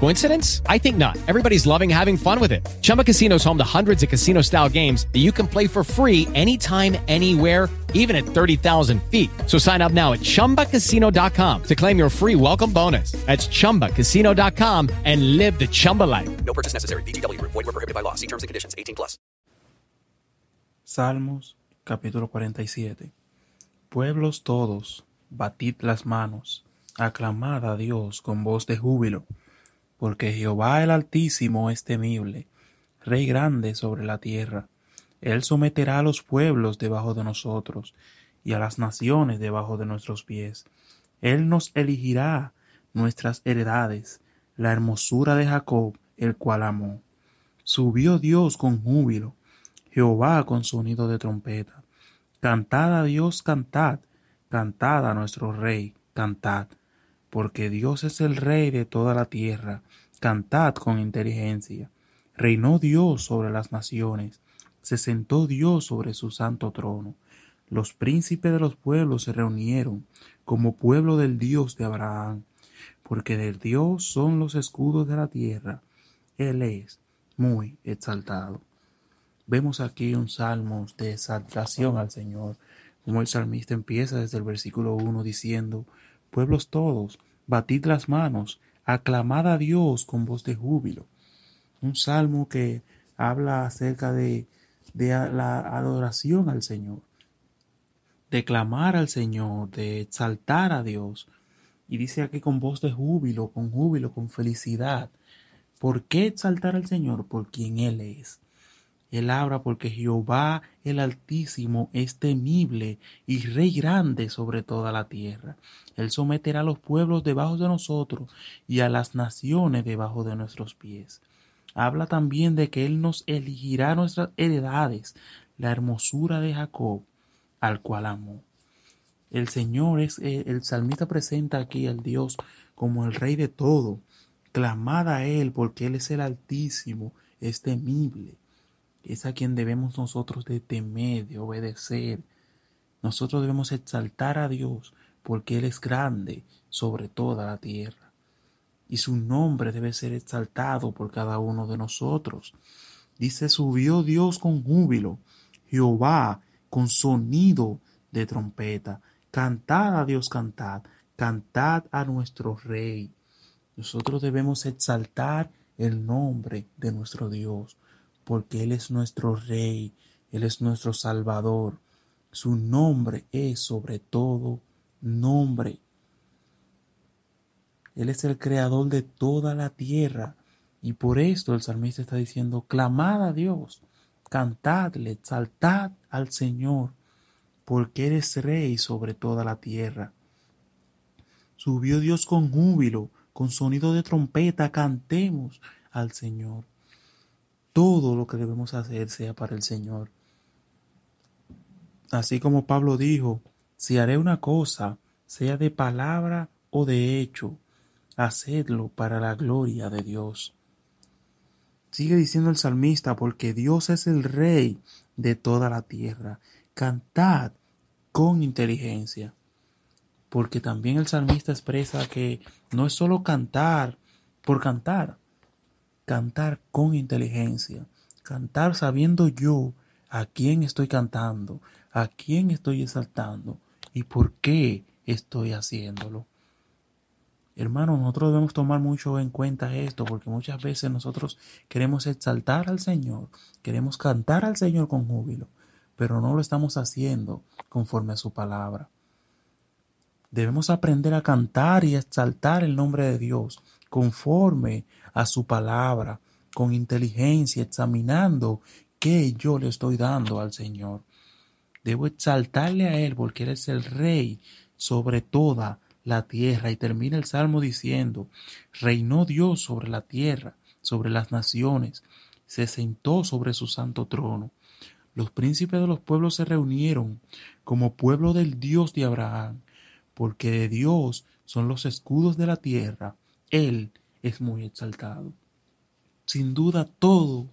Coincidence? I think not. Everybody's loving having fun with it. Chumba Casino is home to hundreds of casino-style games that you can play for free anytime, anywhere, even at 30,000 feet. So sign up now at ChumbaCasino.com to claim your free welcome bonus. That's ChumbaCasino.com and live the Chumba life. No purchase necessary. VGW Group. Void were prohibited by law. See terms and conditions. 18 plus. Salmos, capítulo 47. Pueblos todos, batid las manos, aclamad a Dios con voz de júbilo, porque Jehová el Altísimo es temible, Rey grande sobre la tierra. Él someterá a los pueblos debajo de nosotros, y a las naciones debajo de nuestros pies. Él nos elegirá nuestras heredades, la hermosura de Jacob, el cual amó. Subió Dios con júbilo, Jehová con sonido de trompeta. Cantad a Dios, cantad, cantad a nuestro Rey, cantad, porque Dios es el Rey de toda la tierra, cantad con inteligencia. Reinó Dios sobre las naciones, se sentó Dios sobre su santo trono. Los príncipes de los pueblos se reunieron como pueblo del Dios de Abraham, porque del Dios son los escudos de la tierra. Él es muy exaltado. Vemos aquí un salmo de exaltación al Señor, como el salmista empieza desde el versículo 1 diciendo, Pueblos todos, batid las manos, aclamad a Dios con voz de júbilo. Un salmo que habla acerca de la adoración al Señor, de clamar al Señor, de exaltar a Dios. Y dice aquí con voz de júbilo, con júbilo, con felicidad. ¿Por qué exaltar al Señor? Por quien Él es. Él habla porque Jehová el Altísimo es temible y Rey grande sobre toda la tierra. Él someterá a los pueblos debajo de nosotros y a las naciones debajo de nuestros pies habla también de que Él nos elegirá nuestras heredades, la hermosura de Jacob, al cual amó. El Señor es, eh, el salmista presenta aquí al Dios como el Rey de todo. Clamad a Él porque Él es el Altísimo, es temible. Es a quien debemos nosotros de temer, de obedecer. Nosotros debemos exaltar a Dios porque Él es grande sobre toda la tierra y su nombre debe ser exaltado por cada uno de nosotros. Dice, subió Dios con júbilo, Jehová con sonido de trompeta. Cantad a Dios, cantad, cantad a nuestro Rey. Nosotros debemos exaltar el nombre de nuestro Dios, porque Él es nuestro Rey, Él es nuestro Salvador. Su nombre es sobre todo nombre. Él es el creador de toda la tierra. Y por esto el salmista está diciendo, clamad a Dios, cantadle, exaltad al Señor, porque eres rey sobre toda la tierra. Subió Dios con júbilo, con sonido de trompeta, cantemos al Señor. Todo lo que debemos hacer sea para el Señor. Así como Pablo dijo, si haré una cosa, sea de palabra o de hecho, hacedlo para la gloria de Dios. Sigue diciendo el salmista, porque Dios es el rey de toda la tierra. Cantad con inteligencia. Porque también el salmista expresa que no es solo cantar por cantar, cantar con inteligencia, cantar sabiendo yo a quién estoy cantando, a quién estoy exaltando y por qué estoy haciéndolo. Hermano, nosotros debemos tomar mucho en cuenta esto, porque muchas veces nosotros queremos exaltar al Señor, queremos cantar al Señor con júbilo, pero no lo estamos haciendo conforme a su palabra. Debemos aprender a cantar y exaltar el nombre de Dios conforme a su palabra, con inteligencia, examinando qué yo le estoy dando al Señor. Debo exaltarle a Él porque Él es el Rey sobre toda la tierra. Y termina el Salmo diciendo, reinó Dios sobre la tierra, sobre las naciones, se sentó sobre su santo trono. Los príncipes de los pueblos se reunieron como pueblo del Dios de Abraham, porque de Dios son los escudos de la tierra. Él es muy exaltado. Sin duda todo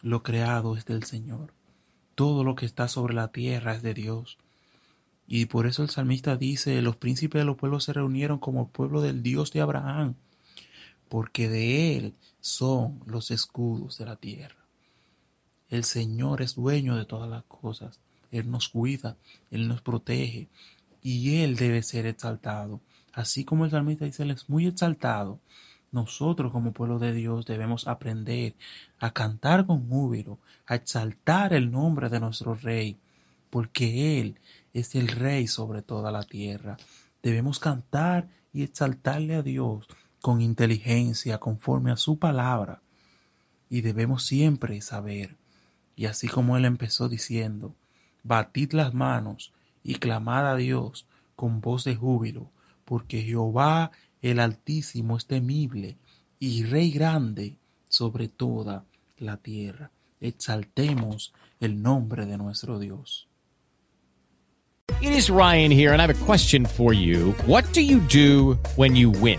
lo creado es del Señor. Todo lo que está sobre la tierra es de Dios. Y por eso el salmista dice, los príncipes de los pueblos se reunieron como pueblo del Dios de Abraham, porque de Él son los escudos de la tierra. El Señor es dueño de todas las cosas. Él nos cuida, Él nos protege y Él debe ser exaltado. Así como el salmista dice, Él es muy exaltado. Nosotros como pueblo de Dios debemos aprender a cantar con júbilo, a exaltar el nombre de nuestro Rey, porque Él es el Rey sobre toda la tierra. Debemos cantar y exaltarle a Dios con inteligencia, conforme a su palabra. Y debemos siempre saber, y así como Él empezó diciendo, batid las manos y clamad a Dios con voz de júbilo, porque Jehová el Altísimo es temible y Rey grande sobre toda la tierra. Exaltemos el nombre de nuestro Dios. It is Ryan here, and I have a question for you. What do you do when you win?